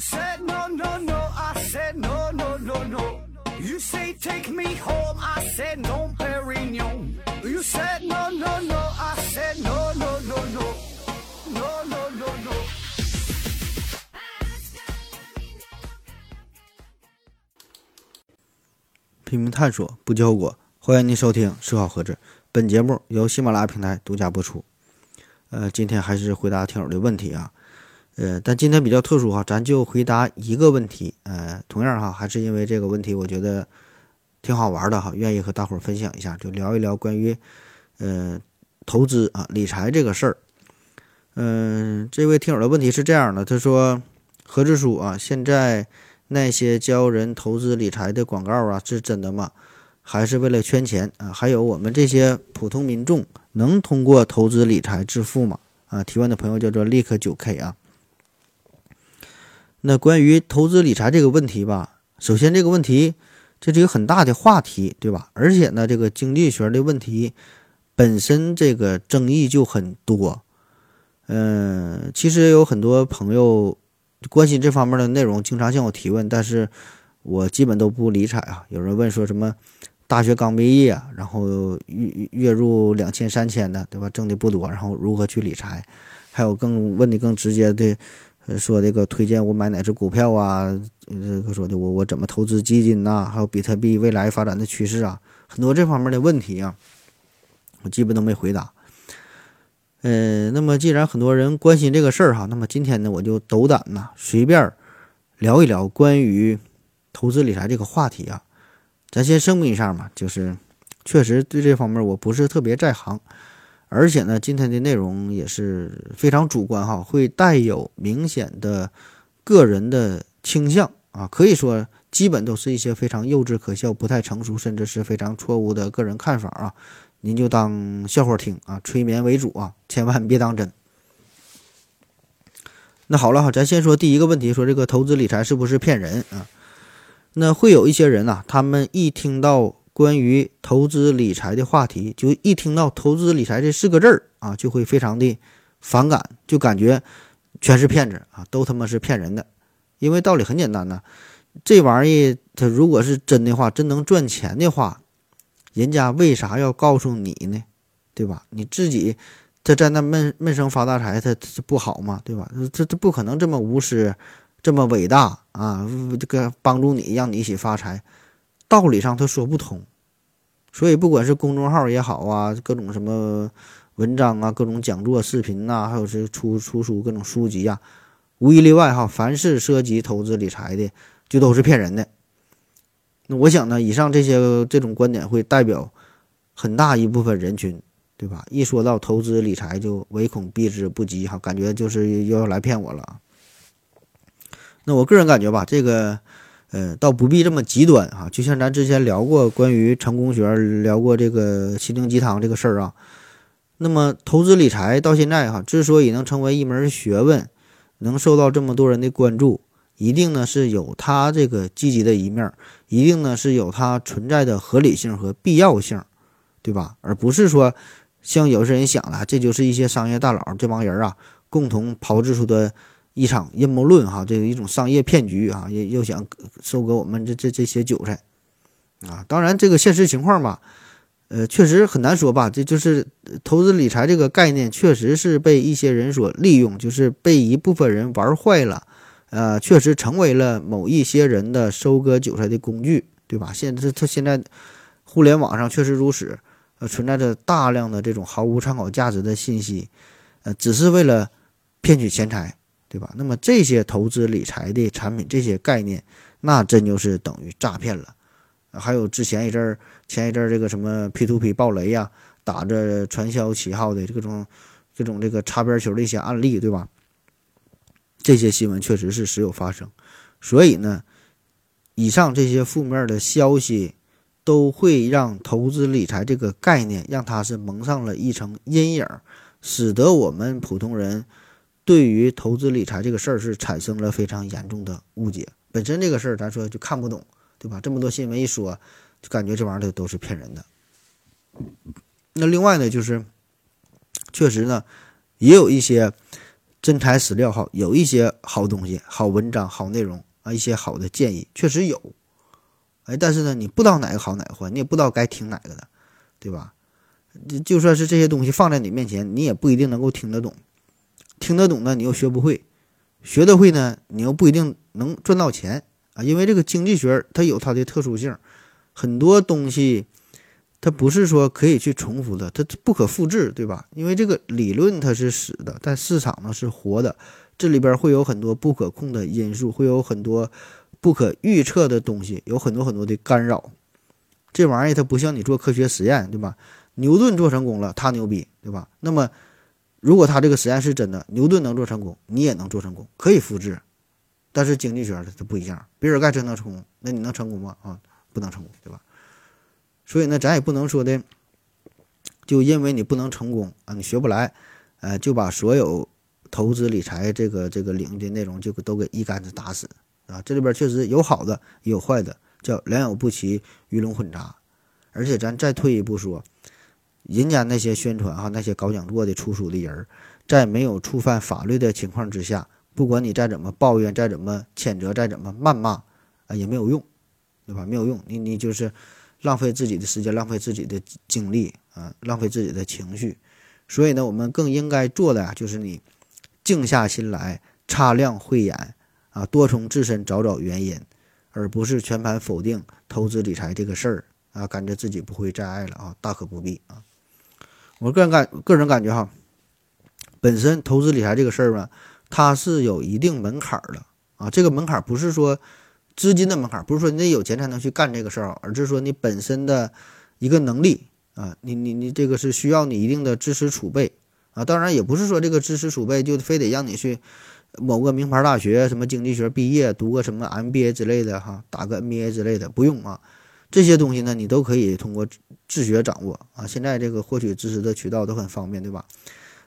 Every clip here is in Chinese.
said no no no, I said no no no no. You say take me home, I said no, Perignon. You said no no no, I said no no no no, no no no no. 拼命探索，不计后果。欢迎您收听《思考盒子》，本节目由喜马拉雅平台独家播出。呃，今天还是回答听友的问题啊。呃，但今天比较特殊哈，咱就回答一个问题。呃，同样哈，还是因为这个问题，我觉得挺好玩的哈，愿意和大伙儿分享一下，就聊一聊关于呃投资啊理财这个事儿。嗯、这位听友的问题是这样的，他说：何志书啊，现在那些教人投资理财的广告啊，是真的吗？还是为了圈钱啊？还有我们这些普通民众能通过投资理财致富吗？啊，提问的朋友叫做立刻九 K 啊。那关于投资理财这个问题吧，首先这个问题这是一个很大的话题，对吧？而且呢，这个经济学的问题本身这个争议就很多。嗯，其实有很多朋友关心这方面的内容，经常向我提问，但是我基本都不理睬啊。有人问说什么大学刚毕业，然后月月入两千三千的，对吧？挣的不多，然后如何去理财？还有更问的更直接的，说这个推荐我买哪只股票啊？这个说的我我怎么投资基金呐、还有比特币未来发展的趋势啊，很多这方面的问题啊，我基本都没回答。呃，那么既然很多人关心这个事儿哈，那么今天呢，我就斗胆呐，随便聊一聊关于投资理财这个话题啊。咱先声明一下嘛，就是确实对这方面我不是特别在行，而且呢，今天的内容也是非常主观哈，会带有明显的个人的倾向啊，可以说基本都是一些非常幼稚可笑、不太成熟，甚至是非常错误的个人看法啊。您就当笑话听啊，催眠为主啊，千万别当真。那好了哈，咱先说第一个问题，说这个投资理财是不是骗人啊？那会有一些人呐、他们一听到关于投资理财的话题，就一听到投资理财这四个字儿啊，就会非常的反感，就感觉全是骗子啊，都他妈是骗人的。因为道理很简单呐，这玩意它如果是真的话，真能赚钱的话，人家为啥要告诉你呢？对吧？你自己他在那闷闷声发大财，他这不好吗？对吧？这这不可能这么无私，这么伟大啊！这个帮助你，让你一起发财，道理上他说不通。所以不管是公众号也好啊，各种什么文章啊，各种讲座、视频呐、还有是出出书各种书籍呀、无一例外哈，凡是涉及投资理财的，就都是骗人的。那我想呢，以上这些这种观点会代表很大一部分人群，对吧？一说到投资理财，就唯恐避之不及哈，感觉就是又要来骗我了。那我个人感觉吧，这个呃，倒不必这么极端哈。就像咱之前聊过关于成功学，聊过这个心灵鸡汤这个事儿啊。那么投资理财到现在哈，之所以能成为一门学问，能受到这么多人的关注，一定呢是有它这个积极的一面，一定呢是有它存在的合理性和必要性，对吧？而不是说像有些人想的，这就是一些商业大佬这帮人啊共同炮制出的一场阴谋论哈，这个一种商业骗局啊，又又想收割我们这这这些韭菜啊。当然，这个现实情况吧，呃，确实很难说吧。这就是投资理财这个概念，确实是被一些人所利用，就是被一部分人玩坏了。呃，确实成为了某一些人的收割韭菜的工具，对吧？现在它现在互联网上确实如此，呃，存在着大量的这种毫无参考价值的信息，呃，只是为了骗取钱财，对吧？那么这些投资理财的产品，这些概念，那真就是等于诈骗了。还有之前一阵儿，前一阵儿这个什么 P to P 暴雷呀、打着传销旗号的这种这种这个擦边球的一些案例，对吧？这些新闻确实是时有发生，所以呢，以上这些负面的消息都会让投资理财这个概念让它是蒙上了一层阴影，使得我们普通人对于投资理财这个事儿是产生了非常严重的误解。本身这个事儿咱说就看不懂，对吧？这么多新闻一说，就感觉这玩意儿都是骗人的。那另外呢，就是确实呢，也有一些真材实料哈，有一些好东西、好文章、好内容啊，一些好的建议确实有。哎，但是呢，你不知道哪个好哪个坏，你也不知道该听哪个的，对吧？就就算是这些东西放在你面前，你也不一定能够听得懂。听得懂呢，你又学不会；学得会呢，你又不一定能赚到钱啊。因为这个经济学它有它的特殊性，很多东西它不是说可以去重复的，它不可复制，对吧？因为这个理论它是死的，但市场呢是活的，这里边会有很多不可控的因素，会有很多不可预测的东西，有很多很多的干扰。这玩意儿它不像你做科学实验，对吧？牛顿做成功了，他牛逼，对吧？那么。如果他这个实验是真的，牛顿能做成功，你也能做成功，可以复制。但是经济学它不一样，比尔盖茨能成功，那你能成功吗？啊，不能成功，对吧？所以呢，咱也不能说的，就因为你不能成功啊，你学不来，呃，就把所有投资理财这个这个领域的内容就都给一竿子打死啊。这里边确实有好的，也有坏的，叫良莠不齐，鱼龙混杂。而且咱再退一步说。人家那些宣传哈，那些搞讲座的出书的人，在没有触犯法律的情况之下，不管你再怎么抱怨，再怎么谴责，再怎么谩骂，啊，也没有用，对吧？没有用，你你就是浪费自己的时间，浪费自己的精力啊，浪费自己的情绪。所以呢，我们更应该做的啊，就是你静下心来，擦亮慧眼啊，多从自身找找原因，而不是全盘否定投资理财这个事儿啊，感觉自己不会再爱了啊，大可不必啊。我个人感个人感觉哈，本身投资理财这个事儿吧，它是有一定门槛的啊。这个门槛不是说资金的门槛，不是说你得有钱才能去干这个事儿，而是说你本身的一个能力啊。你你你这个是需要你一定的知识储备啊。当然也不是说这个知识储备就非得让你去某个名牌大学什么经济学毕业，读个什么 MBA 之类的哈，打个 NBA 之类的，不用啊。这些东西呢，你都可以通过自学掌握啊。现在这个获取知识的渠道都很方便，对吧？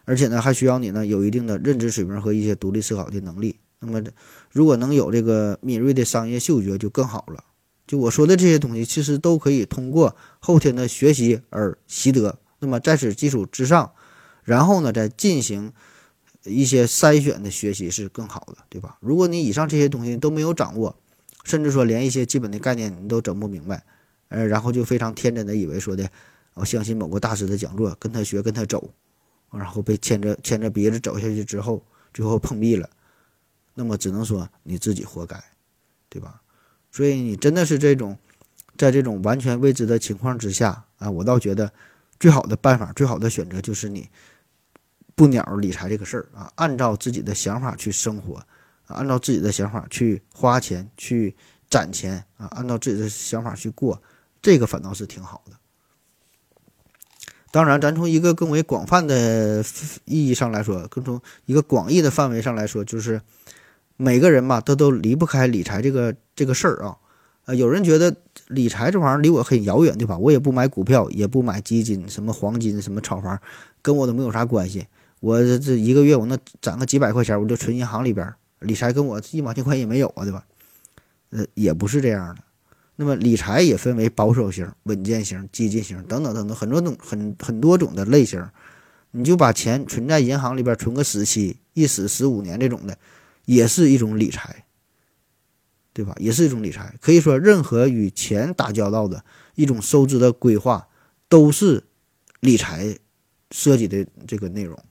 而且呢，还需要你呢有一定的认知水平和一些独立思考的能力。那么，如果能有这个敏锐的商业嗅觉，就更好了。就我说的这些东西，其实都可以通过后天的学习而习得。那么在此基础之上，然后呢，再进行一些筛选的学习是更好的，对吧？如果你以上这些东西都没有掌握，甚至说连一些基本的概念你都整不明白。呃，然后就非常天真的以为说的，我相信某个大师的讲座，跟他学，跟他走，然后被牵着牵着鼻子走下去之后，最后碰壁了，那么只能说你自己活该，对吧？所以你真的是这种，在这种完全未知的情况之下啊，我倒觉得最好的办法，最好的选择就是你不鸟理财这个事儿啊，按照自己的想法去生活，按照自己的想法去花钱去攒钱啊，按照自己的想法去过。这个反倒是挺好的。当然，咱从一个更为广泛的意义上来说，更从一个广义的范围上来说，就是每个人嘛，他都离不开理财这个这个事儿啊。呃，有人觉得理财这玩意儿离我很遥远，对吧？我也不买股票，也不买基金，什么黄金，什么炒房，跟我都没有啥关系。我这一个月我能攒个几百块钱，我就存银行里边，理财跟我一毛钱关系也没有啊，对吧？呃，也不是这样的。那么理财也分为保守型、稳健型、激进型等等等等很多种很很多种的类型，你就把钱存在银行里边存个死期，一死十五年这种的，也是一种理财，对吧？也是一种理财。可以说，任何与钱打交道的一种收支的规划，都是理财涉及的这个内容。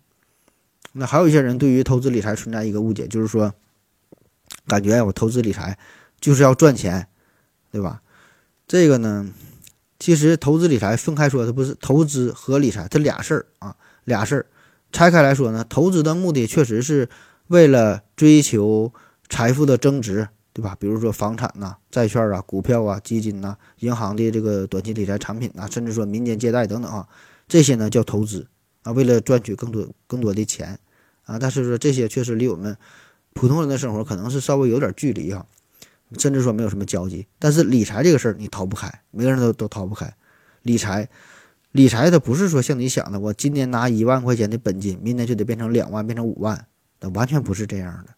那还有一些人对于投资理财存在一个误解，就是说，感觉我投资理财就是要赚钱。对吧？这个呢，其实投资理财分开说，它不是投资和理财，它俩事儿啊，俩事儿。拆开来说呢，投资的目的确实是为了追求财富的增值，对吧？比如说房产呐、债券啊、股票啊、基金呐、银行的这个短期理财产品呐，甚至说民间借贷等等啊，这些呢叫投资啊，为了赚取更多更多的钱啊。但是说这些确实离我们普通人的生活可能是稍微有点距离啊。甚至说没有什么交集，但是理财这个事儿你逃不开，每个人都都逃不开。理财，理财它不是说像你想的，我今年拿一万块钱的本金，明年就得变成两万，变成五万，那完全不是这样的。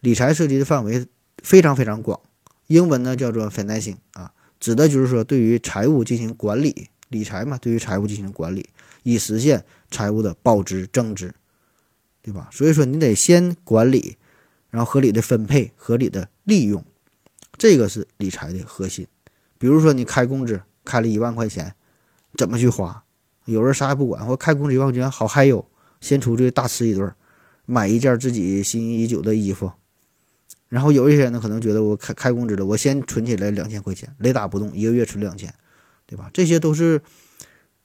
理财涉及的范围非常非常广，英文呢叫做 financing 啊，指的就是说对于财务进行管理，理财嘛，对于财务进行管理，以实现财务的保值增值。对吧？所以说你得先管理，然后合理的分配、合理的利用，这个是理财的核心。比如说你开工资开了一万块钱，怎么去花？有人啥也不管，或开工资一万块钱好嗨哟，先出去大吃一顿，买一件自己心仪已久的衣服。然后有一些人呢，可能觉得我开开工资了，我先存起来两千块钱，雷打不动，一个月存两千，对吧？这些都是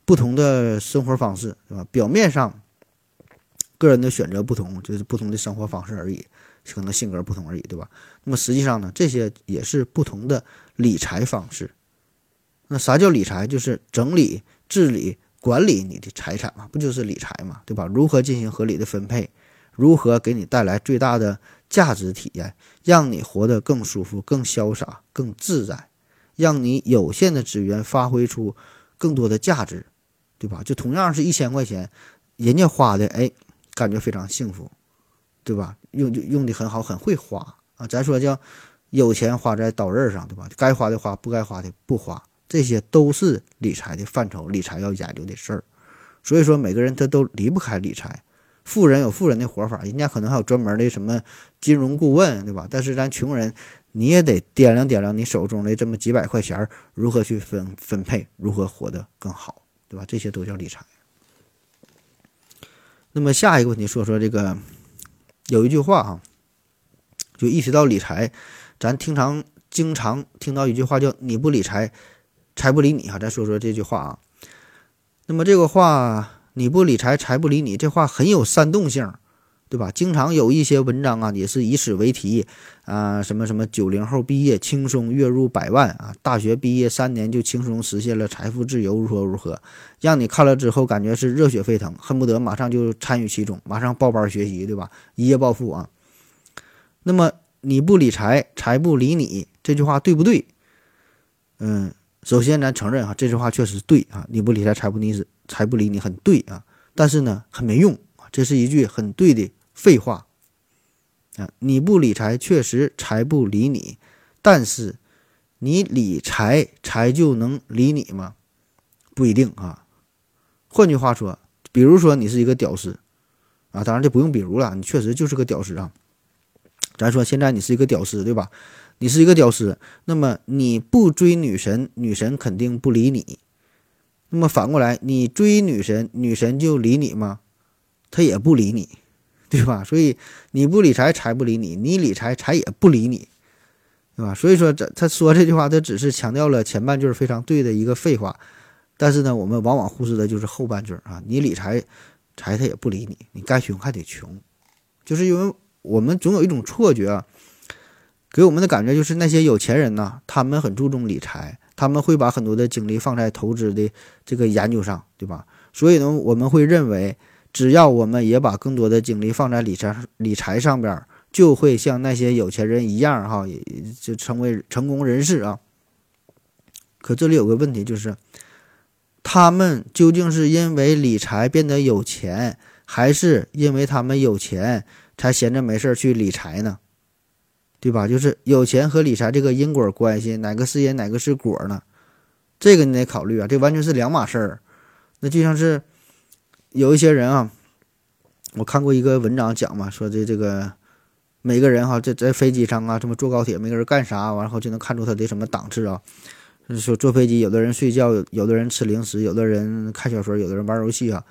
不同的生活方式，对吧？表面上个人的选择不同，就是不同的生活方式而已，可能性格不同而已，对吧？那么实际上呢，这些也是不同的理财方式。那啥叫理财？就是整理、治理、管理你的财产嘛，不就是理财嘛，对吧？如何进行合理的分配？如何给你带来最大的价值体验，让你活得更舒服、更潇洒、更自在，让你有限的资源发挥出更多的价值，对吧？就同样是一千块钱，人家花的哎，感觉非常幸福，对吧？用用的很好，很会花啊。咱说叫有钱花在刀刃上，对吧？该花的花，不该花的不花，这些都是理财的范畴，理财要研究的事儿。所以说，每个人他都离不开理财。富人有富人的活法，人家可能还有专门的什么金融顾问，对吧？但是咱穷人，你也得掂量掂量你手中的这么几百块钱如何去分分配，如何活得更好，对吧？这些都叫理财。那么下一个问题，说说这个有一句话啊，就意识到理财，咱经常经常听到一句话叫“你不理财，财不理你”哈。咱说说这句话啊。那么这个话。你不理财，财不理你，这话很有煽动性，对吧？经常有一些文章啊，也是以此为题啊，什么什么九零后毕业轻松月入百万啊，大学毕业三年就轻松实现了财富自由，如何如何，让你看了之后感觉是热血沸腾，恨不得马上就参与其中，马上报班学习，对吧？一夜暴富啊。那么你不理财，财不理你，这句话对不对？嗯，首先咱承认哈，这句话确实对啊，你不理财，财不理你。财不理你很对啊，但是呢很没用啊，这是一句很对的废话啊！你不理财，确实财不理你，但是你理财，财就能理你吗？不一定啊。换句话说，比如说你是一个屌丝啊，当然就不用比如了，你确实就是个屌丝啊。咱说现在你是一个屌丝，对吧？你是一个屌丝，那么你不追女神，女神肯定不理你。那么反过来，你追女神，女神就理你吗？她也不理你，对吧？所以你不理财，财不理你；你理财，财也不理你，对吧？所以说，这他说这句话，他只是强调了前半句非常对的一个废话，但是呢，我们往往忽视的就是后半句啊。你理财，财他也不理你，你该穷还得穷，就是因为我们总有一种错觉，给我们的感觉就是那些有钱人呐，他们很注重理财。他们会把很多的精力放在投资的这个研究上，对吧？所以呢，我们会认为，只要我们也把更多的精力放在理财理财上边，就会像那些有钱人一样，哈，就成为成功人士啊。可这里有个问题，就是他们究竟是因为理财变得有钱，还是因为他们有钱才闲着没事去理财呢？对吧？就是有钱和理财这个因果关系，哪个是因，哪个是果呢？这个你得考虑啊，这完全是两码事儿。那就像是有一些人啊，我看过一个文章讲嘛，说这这个每个人哈，在在飞机上啊，什么坐高铁，每个人干啥，然后就能看出他的什么档次啊。说坐飞机，有的人睡觉，有的人吃零食，有的人看小说，有的人玩游戏啊。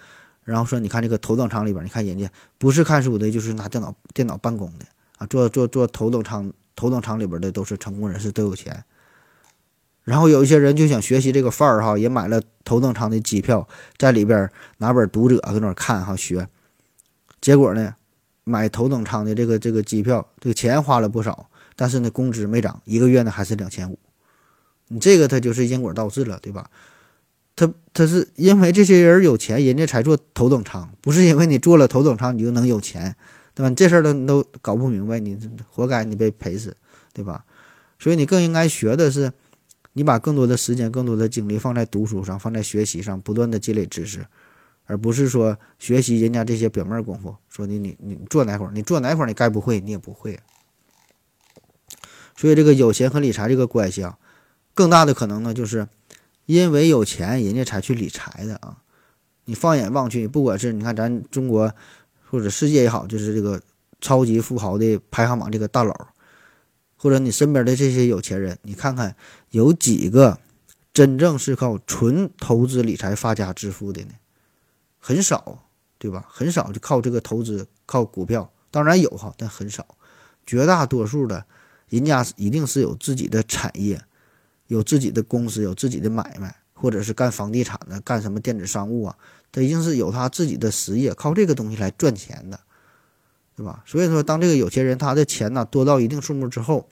然后说，你看这个头等舱里边，你看人家不是看书的，就是拿电脑电脑办公的。啊，坐坐坐头等舱，头等舱里边的都是成功人士，都有钱。然后有一些人就想学习这个范儿哈，也买了头等舱的机票，在里边拿本《读者》搁那看哈学。结果呢，买头等舱的这个这个机票，这个钱花了不少，但是呢，工资没涨，一个月呢还是两千五。你这个他就是因果倒置了，对吧？他他是因为这些人有钱，人家才坐头等舱，不是因为你坐了头等舱你就能有钱。对吧？这事儿都都搞不明白，你活该你被赔死，对吧？所以你更应该学的是，你把更多的时间、更多的精力放在读书上，放在学习上，不断的积累知识，而不是说学习人家这些表面功夫。说你你你做哪会儿？你做哪会儿？你该不会你也不会。所以这个有钱和理财这个关系啊，更大的可能呢，就是因为有钱人家才去理财的啊。你放眼望去，不管是你看咱中国。或者世界也好，就是这个超级富豪的排行榜这个大佬，或者你身边的这些有钱人，你看看有几个真正是靠纯投资理财发家致富的呢？很少，对吧？很少就靠这个投资，靠股票，当然有哈，但很少。绝大多数的，人家一定是有自己的产业，有自己的公司，有自己的买卖，或者是干房地产的，干什么电子商务啊，他一定是有他自己的实业，靠这个东西来赚钱的，对吧？所以说，当这个有钱人他的钱呢多到一定数目之后，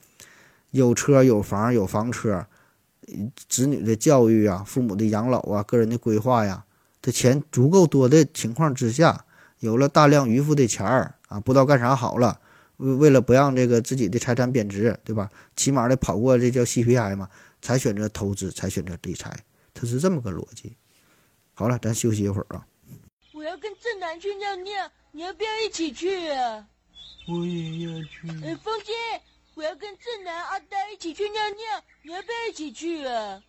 有车有房有房车，子女的教育啊，父母的养老啊，个人的规划呀。这钱足够多的情况之下，有了大量余富的钱儿啊，不知道干啥好了。为为了不让这个自己的财产贬值，对吧？起码得跑过这叫 CPI 嘛，才选择投资，才选择理财，它是这么个逻辑。好了，咱休息一会儿啊。我要跟正南去尿尿，你要不要一起去啊？我也要去。哎，风姐，我要跟正南、阿呆一起去尿尿，你要不要一起去啊？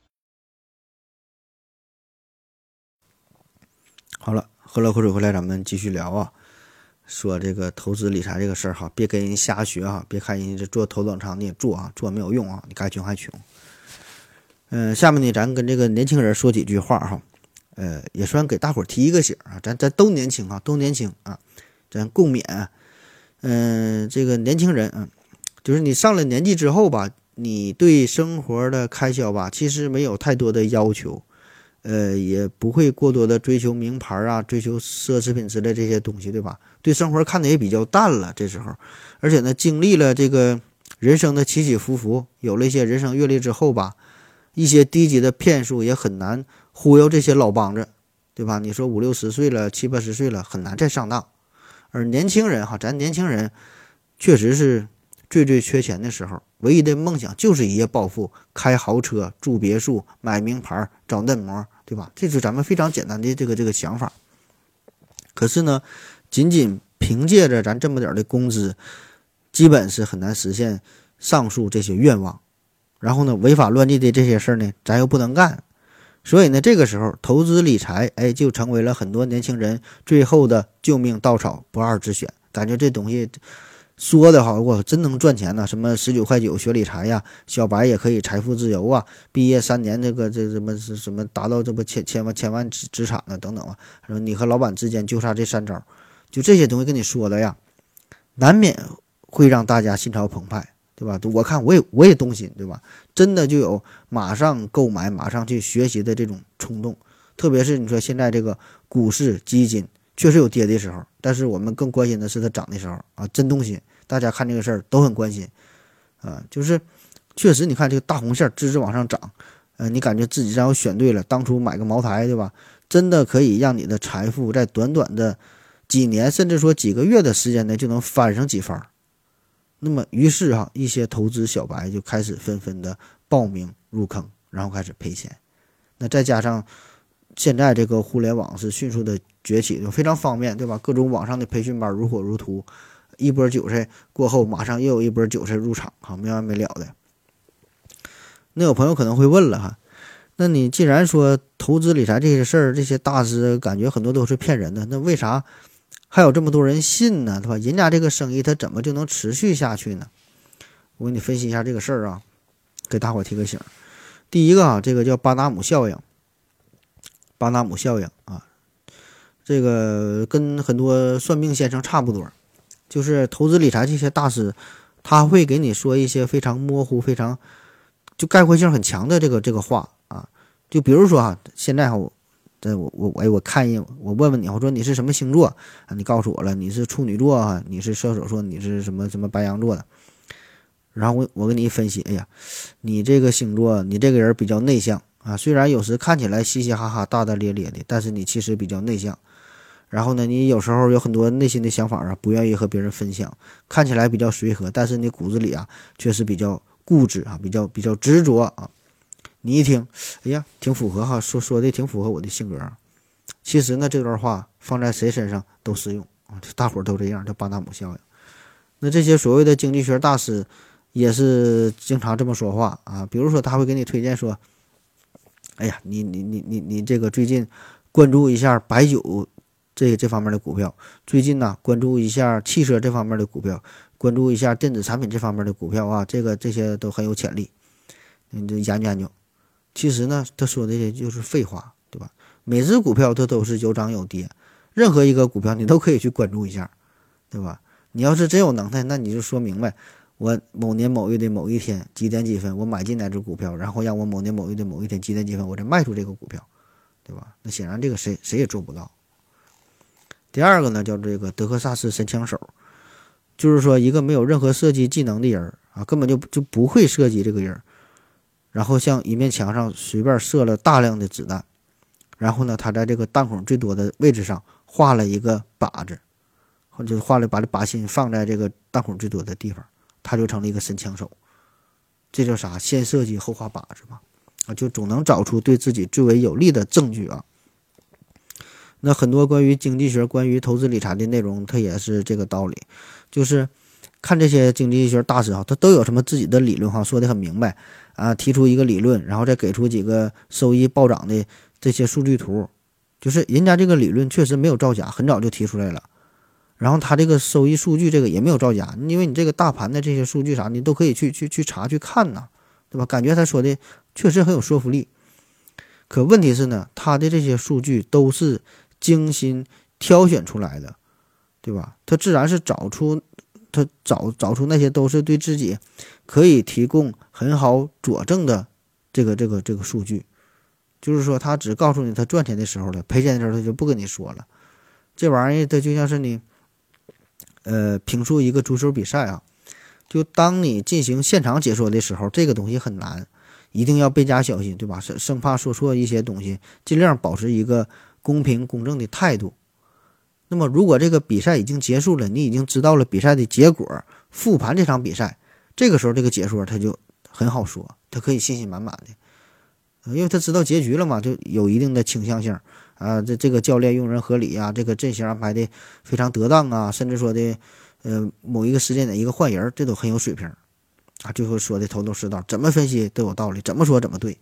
好了，喝了口水回来，咱们继续聊啊。说这个投资理财这个事儿哈，别跟人瞎学啊，别看人家这做头等舱你也做啊，做没有用啊，你该穷还穷。嗯，下面呢，咱跟这个年轻人说几句话哈，呃，也算给大伙儿提一个醒啊，咱咱都年轻啊，都年轻啊，咱共勉。嗯，这个年轻人嗯，就是你上了年纪之后吧，你对生活的开销吧，其实没有太多的要求。呃，也不会过多的追求名牌啊，追求奢侈品之类这些东西，对吧？对生活看的也比较淡了。这时候，而且呢，经历了这个人生的起起伏伏，有了一些人生阅历之后吧，一些低级的骗术也很难忽悠这些老帮子，对吧？你说五六十岁了，七八十岁了，很难再上当。而年轻人哈，咱年轻人确实是最最缺钱的时候，唯一的梦想就是一夜暴富，开豪车，住别墅，买名牌，找嫩模。对吧？这是咱们非常简单的这个这个想法。可是呢，仅仅凭借着咱这么点的工资，基本是很难实现上述这些愿望。然后呢，违法乱纪的这些事儿呢，咱又不能干。所以呢，这个时候投资理财，哎，就成为了很多年轻人最后的救命稻草，不二之选。感觉这东西。说的好，我真能赚钱呢！什么十九块九学理财呀，小白也可以财富自由啊！毕业三年，这个这什么是什么达到这不千千万千万资资产呢？等等啊！说你和老板之间就差这三招，就这些东西跟你说的呀，难免会让大家心潮澎湃，对吧？我看我也我也动心，对吧？真的就有马上购买、马上去学习的这种冲动。特别是你说现在这个股市基金。确实有跌的时候，但是我们更关心的是它涨的时候啊，真动心。大家看这个事儿都很关心，啊，就是确实你看这个大红线直直往上涨，呃，你感觉自己只要选对了，当初买个茅台对吧，真的可以让你的财富在短短的几年，甚至说几个月的时间内就能翻上几番。那么于是哈，一些投资小白就开始纷纷的报名入坑，然后开始赔钱。那再加上。现在这个互联网是迅速的崛起，就非常方便，对吧？各种网上的培训班如火如荼，一波韭菜过后，马上又有一波韭菜入场，哈，没完没了的。那有朋友可能会问了，哈，那你既然说投资理财这些事儿，这些大师感觉很多都是骗人的，那为啥还有这么多人信呢？对吧？人家这个生意他怎么就能持续下去呢？我给你分析一下这个事儿啊，给大伙提个醒。第一个啊，这个叫巴纳姆效应。巴纳姆效应啊，这个跟很多算命先生差不多，就是投资理财这些大师，他会给你说一些非常模糊、非常就概括性很强的这个这个话啊。就比如说啊，现在哈，这我我我，我看一眼，我问问你，我说你是什么星座啊？你告诉我了，你是处女座啊，你是射手座，你是什么什么白羊座的？然后我我给你分析，哎呀，你这个星座，你这个人比较内向。啊，虽然有时看起来嘻嘻哈哈、大大咧咧的，但是你其实比较内向。然后呢，你有时候有很多内心的想法啊，不愿意和别人分享。看起来比较随和，但是你骨子里啊，确实比较固执啊，比较比较执着啊。你一听，哎呀，挺符合哈，说说的挺符合我的性格。其实呢，这段话放在谁身上都适用啊，大伙儿都这样，叫巴纳姆效应。那这些所谓的经济学大师也是经常这么说话啊，比如说他会给你推荐说。哎呀，你你你你你这个最近关注一下白酒这这方面的股票。最近呢，关注一下汽车这方面的股票，关注一下电子产品这方面的股票啊，这个这些都很有潜力。你这研究研究。其实呢，他说的这就是废话，对吧？每只股票它都是有涨有跌，任何一个股票你都可以去关注一下，对吧？你要是真有能耐，那你就说明白。我某年某月的某一天几点几分，我买进哪只股票，然后让我某年某月的某一天几点几分，我再卖出这个股票，对吧？那显然这个谁谁也做不到。第二个呢，叫这个德克萨斯神枪手，就是说一个没有任何射击技能的人啊，根本就就不会射击这个人，然后向一面墙上随便射了大量的子弹，然后呢，他在这个弹孔最多的位置上画了一个靶子，或者画了把这靶心放在这个弹孔最多的地方。他就成了一个神枪手，这叫啥？先射击后画靶子吧，啊，就总能找出对自己最为有利的证据啊。那很多关于经济学、关于投资理财的内容，它也是这个道理，就是看这些经济学大师啊，他都有什么自己的理论哈，说的很明白啊，提出一个理论，然后再给出几个收益暴涨的这些数据图，就是人家这个理论确实没有造假，很早就提出来了。然后他这个收益数据这个也没有造假，因为你这个大盘的这些数据啥，你都可以去去去查去看呐，对吧？感觉他说的确实很有说服力。可问题是呢，他的这些数据都是精心挑选出来的，对吧？他自然是找出他找找出那些都是对自己可以提供很好佐证的这个这个这个数据，就是说他只告诉你他赚钱的时候了，赔钱的时候他就不跟你说了。这玩意儿它就像是你。呃，评述一个足球比赛啊，就当你进行现场解说的时候，这个东西很难，一定要倍加小心，对吧？生生怕说错一些东西，尽量保持一个公平公正的态度。那么，如果这个比赛已经结束了，你已经知道了比赛的结果，复盘这场比赛，这个时候这个解说他就很好说，他可以信心满满的，因为他知道结局了嘛，就有一定的倾向性。啊，这这个教练用人合理呀，这个阵型安排的非常得当啊，甚至说的，呃，某一个时间点一个换人，这都很有水平，啊，最后说的头头是道，怎么分析都有道理，怎么说怎么对。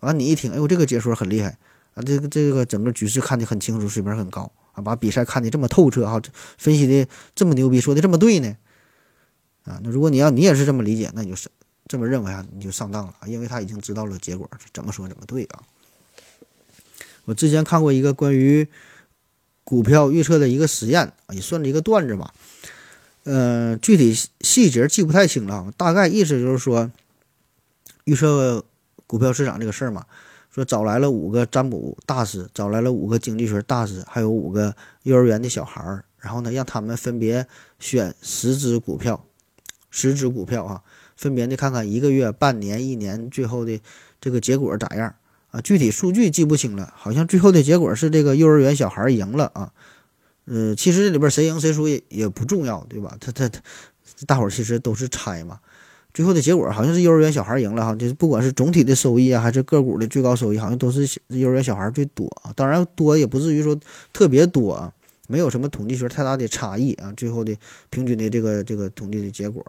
完你一听，哎呦，这个解说很厉害啊，这个这个整个局势看得很清楚，水平很高啊，把比赛看得这么透彻哈，分析的这么牛逼，说的这么对呢，啊，那如果你要你也是这么理解，那你就是这么认为啊，你就上当了，因为他已经知道了结果，怎么说怎么对啊。我之前看过一个关于股票预测的一个实验，也算是一个段子吧。呃，具体细节记不太清了，大概意思就是说，预测股票市场这个事儿嘛，说找来了五个占卜大师，找来了五个经济学大师，还有五个幼儿园的小孩儿，然后呢，让他们分别选十只股票，十只股票啊，分别的看看一个月、半年、一年最后的这个结果咋样。啊，具体数据记不清了，好像最后的结果是这个幼儿园小孩赢了啊。呃，其实这里边谁赢谁输也也不重要，对吧？他他他，大伙儿其实都是猜嘛。最后的结果好像是幼儿园小孩赢了哈，就是不管是总体的收益啊，还是个股的最高收益，好像都是幼儿园小孩最多啊。当然多也不至于说特别多啊，没有什么统计学太大的差异啊。最后的平均的这个这个统计的结果，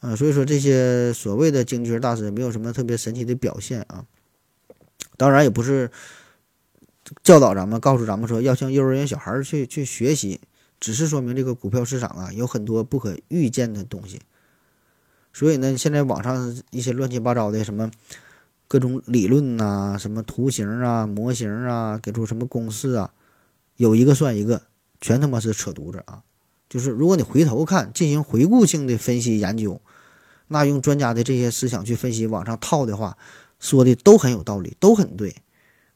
啊，所以说这些所谓的经济学大师没有什么特别神奇的表现啊。当然也不是教导咱们、告诉咱们说要向幼儿园小孩去去学习，只是说明这个股票市场啊有很多不可预见的东西。所以呢，现在网上一些乱七八糟的什么各种理论呐、什么图形啊、模型啊，给出什么公式啊，有一个算一个，全他妈是扯犊子啊！就是如果你回头看，进行回顾性的分析研究，那用专家的这些思想去分析往上套的话。说的都很有道理，都很对。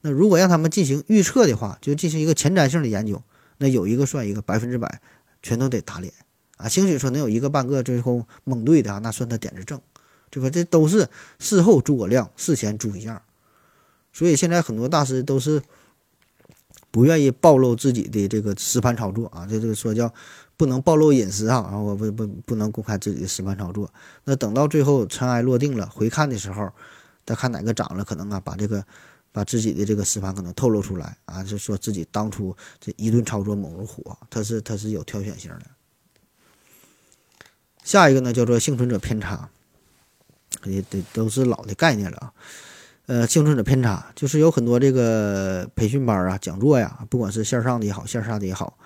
那如果让他们进行预测的话，就进行一个前瞻性的研究，那有一个算一个，百分之百全都得打脸啊！兴许说能有一个半个最后蒙对的啊，那算他点子正，对吧？这都是事后诸葛亮，事前猪一样。所以现在很多大师都是不愿意暴露自己的这个实盘操作啊，这这个说叫不能暴露隐私啊，然后不不不能公开自己的实盘操作。那等到最后尘埃落定了，回看的时候。再看哪个涨了，可能啊，把这个把自己的这个实盘可能透露出来啊，就说自己当初这一顿操作猛如虎，他是他是有挑选性的。下一个呢叫做幸存者偏差，也得都是老的概念了啊。呃，幸存者偏差就是有很多这个培训班啊、讲座呀，不管是线上的也好，线下的也好，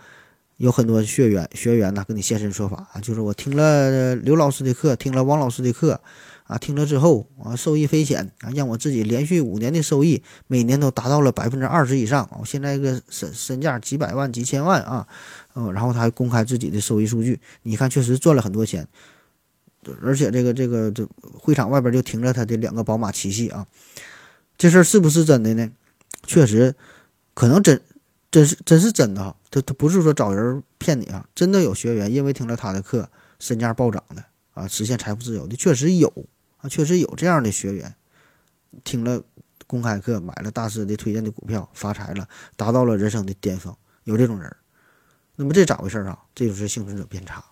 有很多学员学员呢跟你现身说法啊，就是我听了刘老师的课，听了王老师的课啊，听了之后啊，受益匪浅啊，让我自己连续五年的收益每年都达到了百分之二十以上啊，现在个身身价几百万、几千万啊，嗯，然后他还公开自己的收益数据，你看确实赚了很多钱，而且这个这个这会场外边就停着他的两个宝马七系啊。这事儿是不是真的呢？确实，可能真，真是真是真的哈。他他不是说找人骗你啊，真的有学员因为听了他的课，身价暴涨的啊，实现财富自由的，确实有啊，确实有这样的学员，听了公开课，买了大师的推荐的股票，发财了，达到了人生的巅峰，有这种人。那么这咋回事啊？这就是幸存者偏差。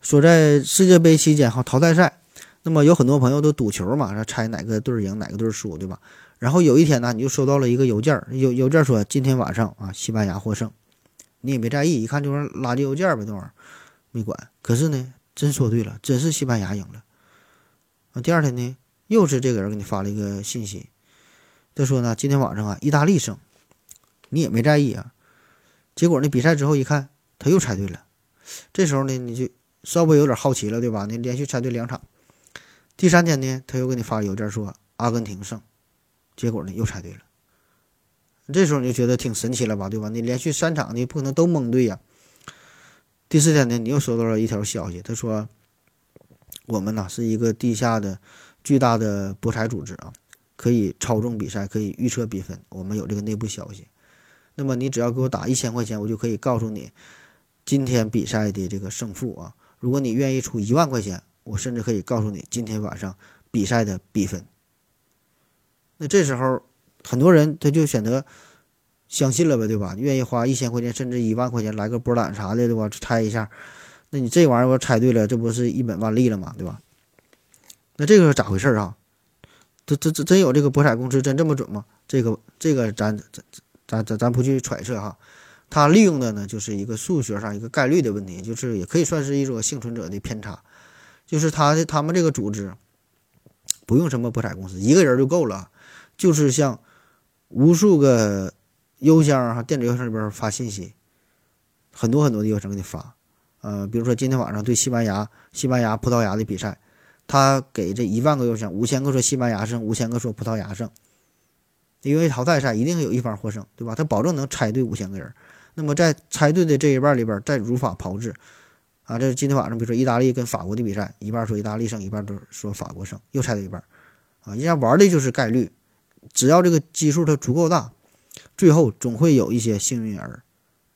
说在世界杯期间哈，淘汰赛。那么有很多朋友都赌球嘛，猜哪个队赢哪个队输，对吧？然后有一天呢，你就收到了一个邮件，邮邮件说今天晚上啊，西班牙获胜，你也没在意，一看就是垃圾邮件呗，那玩意儿没管。可是呢，真说对了，真是西班牙赢了。啊，第二天呢，又是这个人给你发了一个信息，他说呢，今天晚上啊，意大利胜，你也没在意啊。结果呢，比赛之后一看，他又猜对了。这时候呢，你就稍微有点好奇了，对吧？你连续猜对两场。第三天呢，他又给你发邮件说阿根廷胜，结果呢又猜对了。这时候你就觉得挺神奇了吧，对吧？你连续三场你不可能都蒙对呀。第四天呢，你又收到了一条消息，他说我们呢是一个地下的巨大的博彩组织啊，可以操纵比赛，可以预测比分，我们有这个内部消息。那么你只要给我打一千块钱，我就可以告诉你今天比赛的这个胜负啊。如果你愿意出一万块钱。我甚至可以告诉你今天晚上比赛的比分。那这时候，很多人他就选择相信了呗，对吧？愿意花一千块钱甚至一万块钱来个波胆啥的，对吧？猜一下，那你这玩意儿我猜对了，这不是一本万利了吗？对吧？那这个是咋回事啊？这这这真有这个博彩公司真这么准吗？这个这个咱咱咱咱咱不去揣测哈。他利用的呢，就是一个数学上一个概率的问题，就是也可以算是一种幸存者的偏差。就是他的他们这个组织，不用什么博彩公司，一个人就够了，就是像无数个邮箱哈，电子邮箱里边发信息，很多很多的邮箱给你发，呃，比如说今天晚上对西班牙、西班牙、葡萄牙的比赛，他给这一万个邮箱，五千个说西班牙胜，五千个说葡萄牙胜，因为淘汰赛一定有一方获胜，对吧？他保证能猜对五千个人，那么在猜对的这一半里边，再如法炮制。啊，这是今天晚上，比如说意大利跟法国的比赛，一半说意大利胜，一半都说法国胜，又猜对一半。啊，人家玩的就是概率，只要这个基数它足够大，最后总会有一些幸运儿，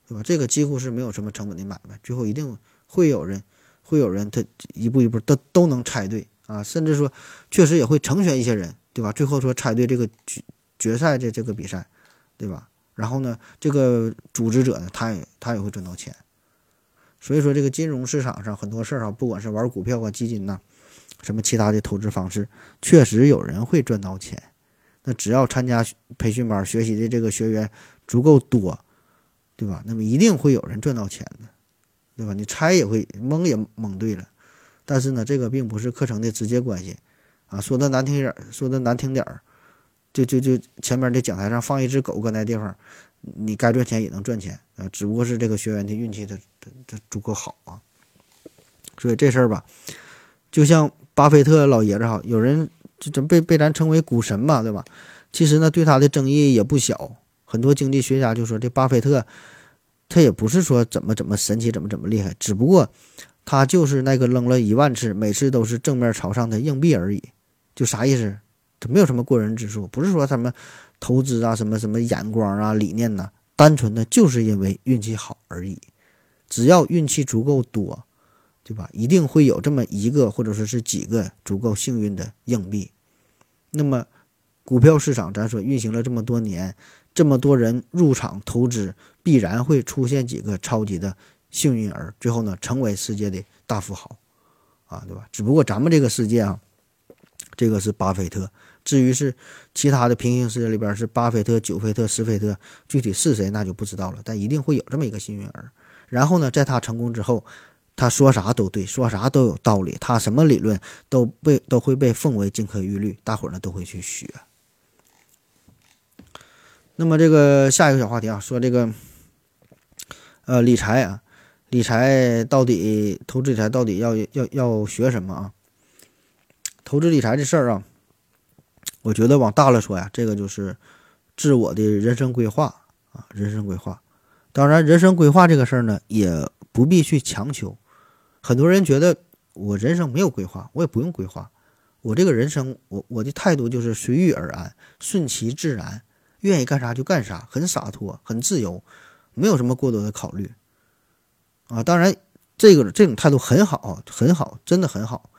对吧？这个几乎是没有什么成本的买卖，最后一定会有人，会有人他一步一步都都能猜对啊，甚至说确实也会成全一些人，对吧？最后说猜对这个决决赛的这个比赛，对吧？然后呢，这个组织者呢，他也他也会赚到钱。所以说，这个金融市场上很多事儿啊，不管是玩股票啊、基金呐，什么其他的投资方式，确实有人会赚到钱。那只要参加培训班学习的这个学员足够多，对吧？那么一定会有人赚到钱的，对吧？你猜也会蒙也蒙对了。但是呢，这个并不是课程的直接关系啊。说的难听点儿，说的难听点儿，就就就前面的讲台上放一只狗搁那地方。你该赚钱也能赚钱啊，只不过是这个学员的运气他他他足够好啊。所以这事儿吧，就像巴菲特老爷子哈，有人就这被被咱称为股神嘛，对吧？其实呢，对他的争议也不小。很多经济学家就说，这巴菲特他也不是说怎么怎么神奇，怎么怎么厉害，只不过他就是那个扔了一万次，每次都是正面朝上的硬币而已。就啥意思？他没有什么过人之处，不是说什么。投资啊，什么什么眼光啊，理念呐，单纯的就是因为运气好而已。只要运气足够多，对吧？一定会有这么一个或者说是几个足够幸运的硬币。那么，股票市场咱说运行了这么多年，这么多人入场投资，必然会出现几个超级的幸运儿，最后呢，成为世界的大富豪，啊，对吧？只不过咱们这个世界啊，这个是巴菲特。至于是其他的平行世界里边是巴菲特、久菲特、斯菲特，具体是谁那就不知道了。但一定会有这么一个幸运儿。然后呢，在他成功之后，他说啥都对，说啥都有道理，他什么理论都被都会被奉为金科玉律，大伙呢都会去学。那么这个下一个小话题啊，说这个呃理财啊，理财到底投资理财到底要要要学什么啊？投资理财这事儿啊，我觉得往大了说呀，这个就是自我的人生规划啊，人生规划。当然，人生规划这个事儿呢，也不必去强求。很多人觉得我人生没有规划，我也不用规划。我这个人生，我我的态度就是随遇而安，顺其自然。愿意干啥就干啥，很洒脱，很自由，没有什么过多的考虑，啊，当然，这个这种态度很好，很好，真的很好，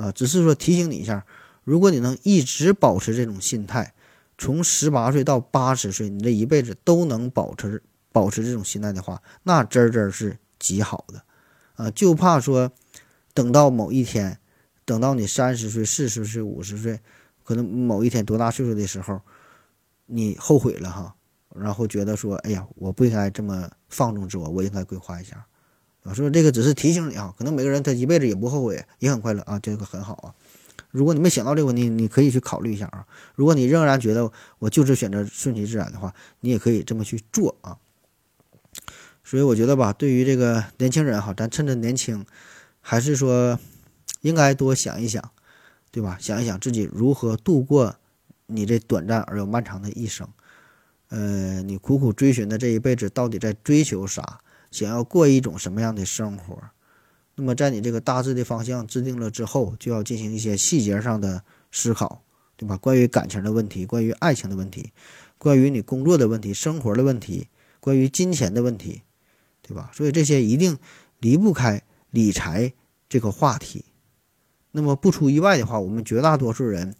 啊，只是说提醒你一下，如果你能一直保持这种心态，从十八岁到八十岁，你这一辈子都能保持保持这种心态的话，那真真是极好的，啊，就怕说等到某一天，等到你三十岁、四十岁、五十岁，可能某一天多大岁数的时候。你后悔了哈，然后觉得说，哎呀，我不应该这么放纵自我，我应该规划一下。我说这个只是提醒你啊，可能每个人他一辈子也不后悔，也很快乐啊，这个很好啊。如果你没想到这个问题，你可以去考虑一下啊。如果你仍然觉得我就是选择顺其自然的话，你也可以这么去做啊。所以我觉得吧，对于这个年轻人哈，咱趁着年轻，还是说应该多想一想，对吧？想一想自己如何度过。你这短暂而又漫长的一生，呃，你苦苦追寻的这一辈子到底在追求啥？想要过一种什么样的生活？那么，在你这个大致的方向制定了之后，就要进行一些细节上的思考，对吧？关于感情的问题，关于爱情的问题，关于你工作的问题、生活的问题，关于金钱的问题，对吧？所以这些一定离不开理财这个话题。那么不出意外的话，我们绝大多数人。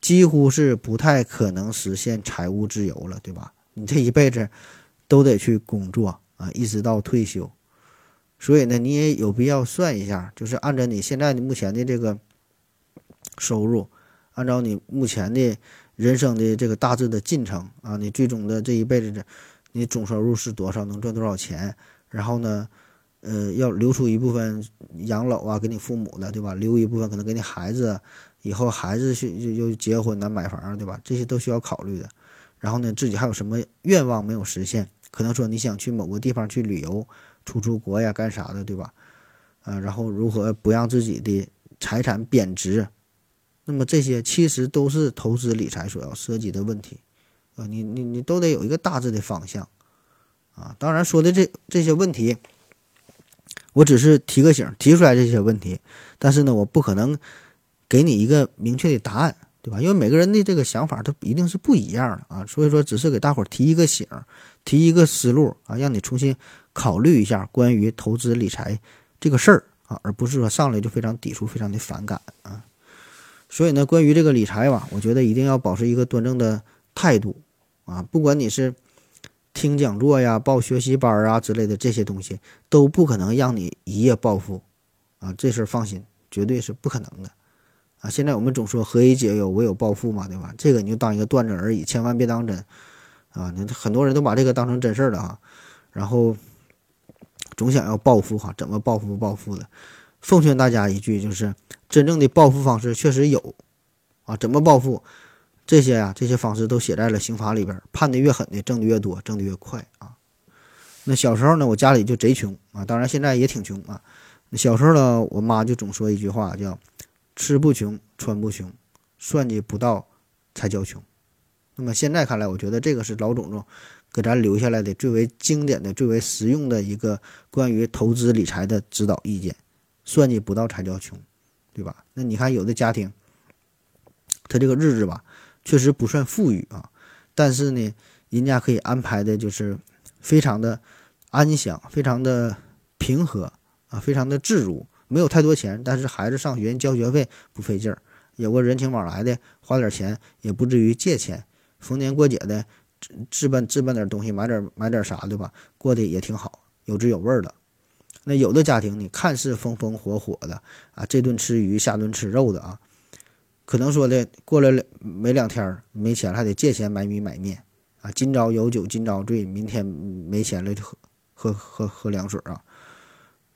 几乎是不太可能实现财务自由了，对吧？你这一辈子都得去工作啊，一直到退休。所以呢，你也有必要算一下，就是按照你现在的目前的这个收入，按照你目前的人生的这个大致的进程啊，你最终的这一辈子的你总收入是多少，能赚多少钱？然后呢，呃，要留出一部分养老啊，给你父母的，对吧？留一部分可能给你孩子。以后孩子去又又结婚呢，买房对吧？这些都需要考虑的。然后呢，自己还有什么愿望没有实现？可能说你想去某个地方去旅游、出出国呀，干啥的，对吧？啊，然后如何不让自己的财产贬值？那么这些其实都是投资理财所要涉及的问题啊。你你你都得有一个大致的方向啊。当然说的这这些问题，我只是提个醒，提出来这些问题，但是呢，我不可能。给你一个明确的答案，对吧？因为每个人的这个想法，他一定是不一样的啊。所以说，只是给大伙儿提一个醒，提一个思路啊，让你重新考虑一下关于投资理财这个事儿啊，而不是说上来就非常抵触、非常的反感啊。所以呢，关于这个理财吧，我觉得一定要保持一个端正的态度啊。不管你是听讲座呀、报学习班啊之类的这些东西，都不可能让你一夜暴富啊。这事儿放心，绝对是不可能的。啊，现在我们总说何以解忧，唯有暴富嘛，对吧？这个你就当一个段子而已，千万别当真，啊，你很多人都把这个当成真事儿了啊，然后总想要暴富哈，怎么暴富暴富的？奉劝大家一句，就是真正的暴富方式确实有，啊，怎么暴富？这些呀，这些方式都写在了刑法里边，判的越狠的，挣的越多，挣的越快啊。那小时候呢，我家里就贼穷啊，当然现在也挺穷啊。那小时候呢，我妈就总说一句话，叫。吃不穷，穿不穷，算计不到才叫穷。那么现在看来，我觉得这个是老祖宗给咱留下来的最为经典的、最为实用的一个关于投资理财的指导意见。算计不到才叫穷，对吧？那你看有的家庭，他这个日子吧，确实不算富裕啊，但是呢，人家可以安排的就是非常的安详，非常的平和啊，非常的自如。没有太多钱，但是孩子上学交学费不费劲儿，有个人情往来的，花点钱也不至于借钱。逢年过节的，置置办置办点东西，买点买点啥，对吧？过得也挺好，有滋有味的。那有的家庭，你看似风风火火的啊，这顿吃鱼，下顿吃肉的啊，可能说的过了两没两天没钱了还得借钱买米买面啊。今朝有酒今朝醉，明天没钱了就喝喝喝喝凉水啊。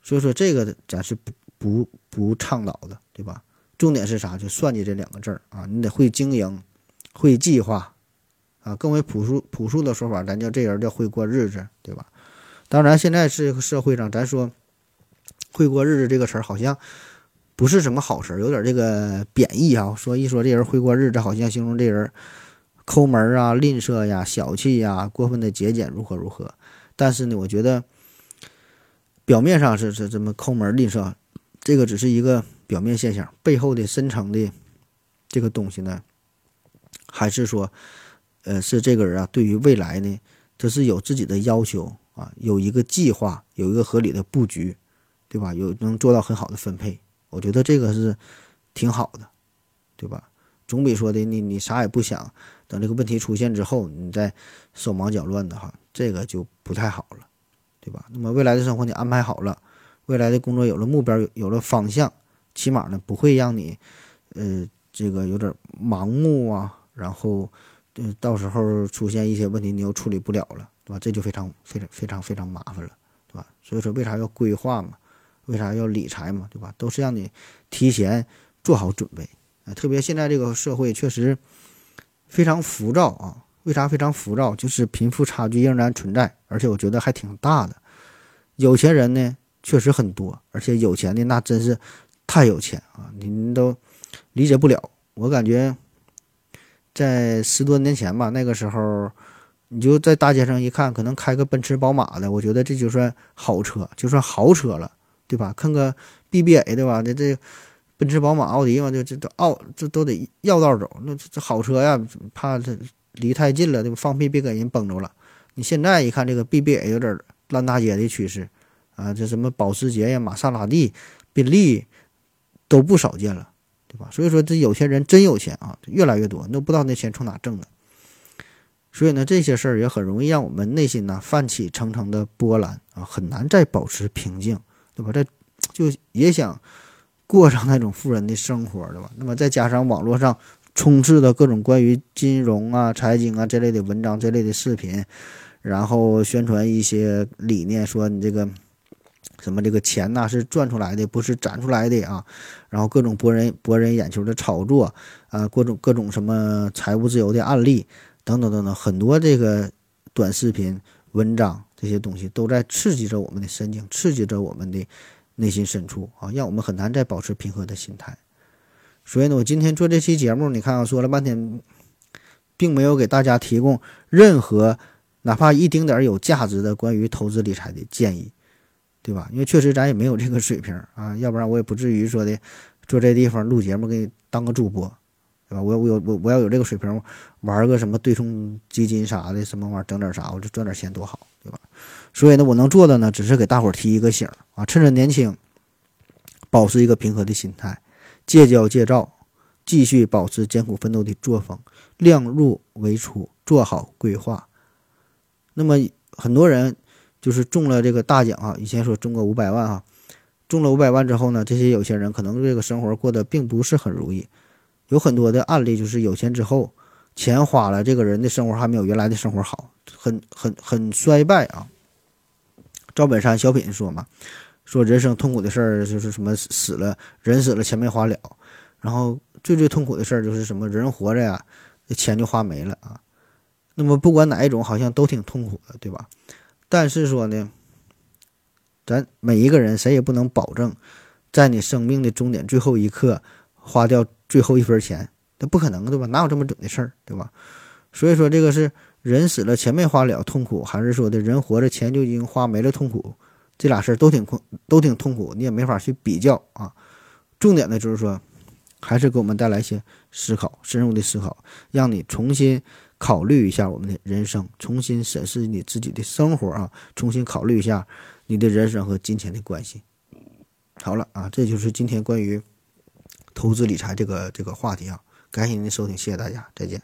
所以说这个咱是不不不倡导的，对吧？重点是啥？就算计这两个字儿啊，你得会经营，会计划，啊，更为朴素朴素的说法，咱叫这人叫会过日子，对吧？当然，现在这个社会上，咱说会过日子这个词儿好像不是什么好词儿，有点这个贬义啊。说一说这人会过日子，好像形容这人抠门儿啊、吝啬呀、小气呀、过分的节俭，如何如何。但是呢，我觉得表面上是是这么抠门吝啬，这个只是一个表面现象，背后的深层的这个东西呢，还是说，呃，是这个人啊，对于未来呢，他是有自己的要求啊，有一个计划，有一个合理的布局，对吧？有能做到很好的分配，我觉得这个是挺好的，对吧？总比说的你你啥也不想，等这个问题出现之后，你再手忙脚乱的哈，这个就不太好了，对吧？那么未来的生活你安排好了，未来的工作有了目标，有有了方向，起码呢不会让你，呃，这个有点盲目啊，然后，呃，到时候出现一些问题你又处理不了了，对吧？这就非常非常非常非常麻烦了，对吧？所以说为啥要规划嘛？为啥要理财嘛？对吧？都是让你提前做好准备。啊，特别现在这个社会确实非常浮躁啊！为啥非常浮躁？就是贫富差距仍然存在，而且我觉得还挺大的。有钱人呢确实很多，而且有钱的那真是太有钱啊！您都理解不了。我感觉在十多年前吧，那个时候你就在大街上一看，可能开个奔驰、宝马的，我觉得这就算好车，就算豪车了，对吧？看个 BBA 对吧？这这。奔驰、宝马、奥迪嘛，就这都奥这都得绕道走。那这好车呀，怕这离太近了，对吧？放屁别给人崩着了。你现在一看这个 BBA 有点烂大街的趋势啊，这什么保时捷呀、玛莎拉蒂、宾利都不少见了，对吧？所以说这有钱人真有钱啊，越来越多，都不知道那钱从哪挣的。所以呢，这些事儿也很容易让我们内心呢泛起层层的波澜啊，很难再保持平静，对吧？这就也想。过上那种富人的生活，对吧？那么再加上网络上充斥的各种关于金融啊、财经啊这类的文章、这类的视频，然后宣传一些理念，说你这个什么这个钱呐是赚出来的，不是攒出来的啊。然后各种博人博人眼球的炒作啊，各种各种什么财务自由的案例等等等等，很多这个短视频文章这些东西都在刺激着我们的神经，刺激着我们的。内心深处啊，让我们很难再保持平和的心态。所以呢，我今天做这期节目，你看啊，说了半天，并没有给大家提供任何哪怕一丁点儿有价值的关于投资理财的建议，对吧？因为确实咱也没有这个水平啊，要不然我也不至于说的坐这地方录节目给你当个主播，对吧？我我有我我要有这个水平，玩个什么对冲基金啥的，什么玩意儿整点啥，我就赚点钱多好，对吧？所以呢，我能做的呢，只是给大伙儿提一个醒啊，趁着年轻，保持一个平和的心态，戒骄戒躁，继续保持艰苦奋斗的作风，量入为出，做好规划。那么很多人就是中了这个大奖啊，以前说中个五百万哈，中了五百万之后呢，这些有钱人可能这个生活过得并不是很如意，有很多的案例就是有钱之后，钱花了，这个人的生活还没有原来的生活好，很很很衰败啊。赵本山小品说嘛，说人生痛苦的事儿就是什么死了人死了钱没花了，然后最最痛苦的事儿就是什么人活着呀，钱就花没了啊。那么不管哪一种，好像都挺痛苦的，对吧？但是说呢，咱每一个人谁也不能保证，在你生命的终点最后一刻花掉最后一分钱，那不可能，对吧？哪有这么准的事儿，对吧？所以说这个是。人死了钱没花了痛苦，还是说的人活着钱就已经花没了痛苦？这俩事儿都挺困，都挺痛苦，你也没法去比较啊。重点的就是说，还是给我们带来一些思考，深入的思考，让你重新考虑一下我们的人生，重新审视你自己的生活啊，重新考虑一下你的人生和金钱的关系。好了啊，这就是今天关于投资理财这个这个话题啊。感谢您的收听，谢谢大家，再见。